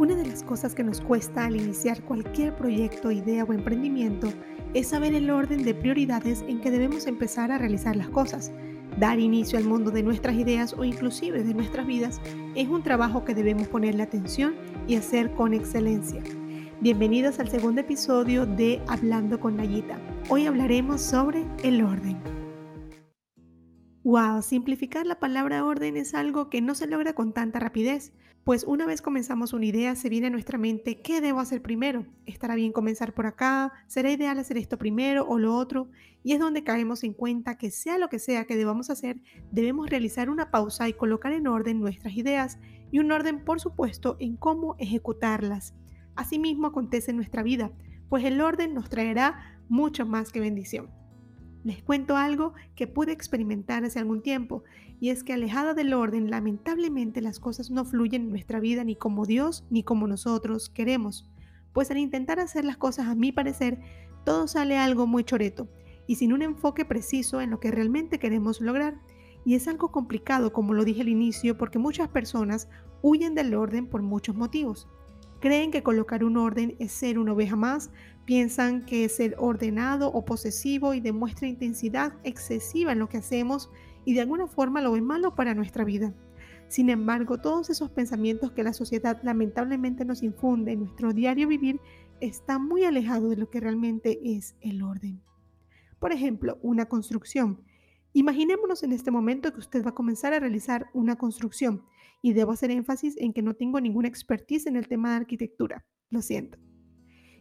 Una de las cosas que nos cuesta al iniciar cualquier proyecto, idea o emprendimiento es saber el orden de prioridades en que debemos empezar a realizar las cosas. Dar inicio al mundo de nuestras ideas o inclusive de nuestras vidas es un trabajo que debemos ponerle atención y hacer con excelencia. Bienvenidos al segundo episodio de Hablando con Nayita. Hoy hablaremos sobre el orden. Wow, simplificar la palabra orden es algo que no se logra con tanta rapidez, pues una vez comenzamos una idea se viene a nuestra mente qué debo hacer primero. ¿Estará bien comenzar por acá? ¿Será ideal hacer esto primero o lo otro? Y es donde caemos en cuenta que sea lo que sea que debamos hacer, debemos realizar una pausa y colocar en orden nuestras ideas y un orden, por supuesto, en cómo ejecutarlas. Asimismo acontece en nuestra vida, pues el orden nos traerá mucho más que bendición. Les cuento algo que pude experimentar hace algún tiempo, y es que alejada del orden, lamentablemente las cosas no fluyen en nuestra vida ni como Dios ni como nosotros queremos. Pues al intentar hacer las cosas a mi parecer, todo sale algo muy choreto y sin un enfoque preciso en lo que realmente queremos lograr. Y es algo complicado, como lo dije al inicio, porque muchas personas huyen del orden por muchos motivos. Creen que colocar un orden es ser una oveja más, piensan que es ser ordenado o posesivo y demuestra intensidad excesiva en lo que hacemos y de alguna forma lo ven malo para nuestra vida. Sin embargo, todos esos pensamientos que la sociedad lamentablemente nos infunde en nuestro diario vivir están muy alejados de lo que realmente es el orden. Por ejemplo, una construcción. Imaginémonos en este momento que usted va a comenzar a realizar una construcción y debo hacer énfasis en que no tengo ninguna expertise en el tema de arquitectura. Lo siento.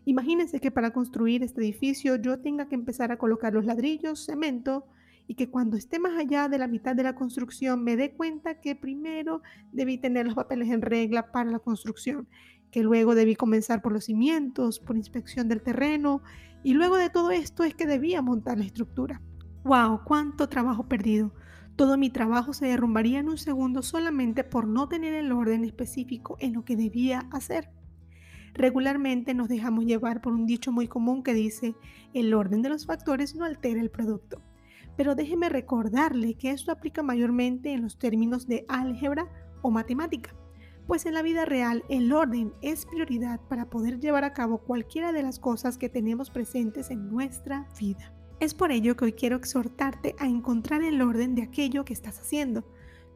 Imagínense que para construir este edificio yo tenga que empezar a colocar los ladrillos, cemento y que cuando esté más allá de la mitad de la construcción me dé cuenta que primero debí tener los papeles en regla para la construcción, que luego debí comenzar por los cimientos, por inspección del terreno y luego de todo esto es que debía montar la estructura. ¡Wow! ¡Cuánto trabajo perdido! Todo mi trabajo se derrumbaría en un segundo solamente por no tener el orden específico en lo que debía hacer. Regularmente nos dejamos llevar por un dicho muy común que dice, el orden de los factores no altera el producto. Pero déjeme recordarle que esto aplica mayormente en los términos de álgebra o matemática, pues en la vida real el orden es prioridad para poder llevar a cabo cualquiera de las cosas que tenemos presentes en nuestra vida. Es por ello que hoy quiero exhortarte a encontrar el orden de aquello que estás haciendo.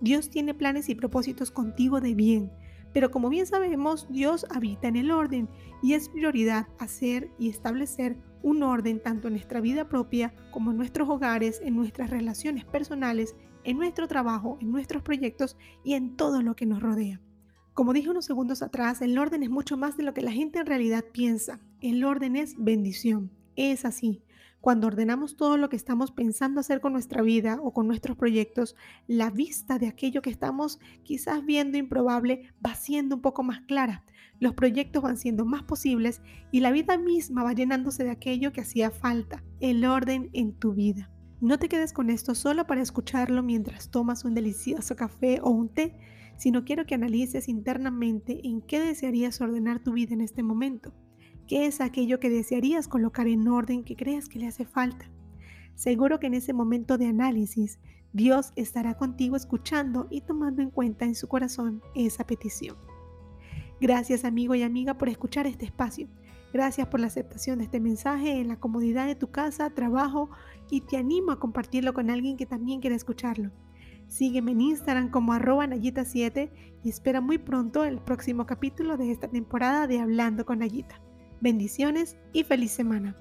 Dios tiene planes y propósitos contigo de bien, pero como bien sabemos, Dios habita en el orden y es prioridad hacer y establecer un orden tanto en nuestra vida propia como en nuestros hogares, en nuestras relaciones personales, en nuestro trabajo, en nuestros proyectos y en todo lo que nos rodea. Como dije unos segundos atrás, el orden es mucho más de lo que la gente en realidad piensa. El orden es bendición. Es así. Cuando ordenamos todo lo que estamos pensando hacer con nuestra vida o con nuestros proyectos, la vista de aquello que estamos quizás viendo improbable va siendo un poco más clara. Los proyectos van siendo más posibles y la vida misma va llenándose de aquello que hacía falta, el orden en tu vida. No te quedes con esto solo para escucharlo mientras tomas un delicioso café o un té, sino quiero que analices internamente en qué desearías ordenar tu vida en este momento. ¿Qué es aquello que desearías colocar en orden que creas que le hace falta? Seguro que en ese momento de análisis Dios estará contigo escuchando y tomando en cuenta en su corazón esa petición. Gracias amigo y amiga por escuchar este espacio. Gracias por la aceptación de este mensaje en la comodidad de tu casa, trabajo y te animo a compartirlo con alguien que también quiera escucharlo. Sígueme en Instagram como arroba Nayita7 y espera muy pronto el próximo capítulo de esta temporada de Hablando con Nayita. Bendiciones y feliz semana.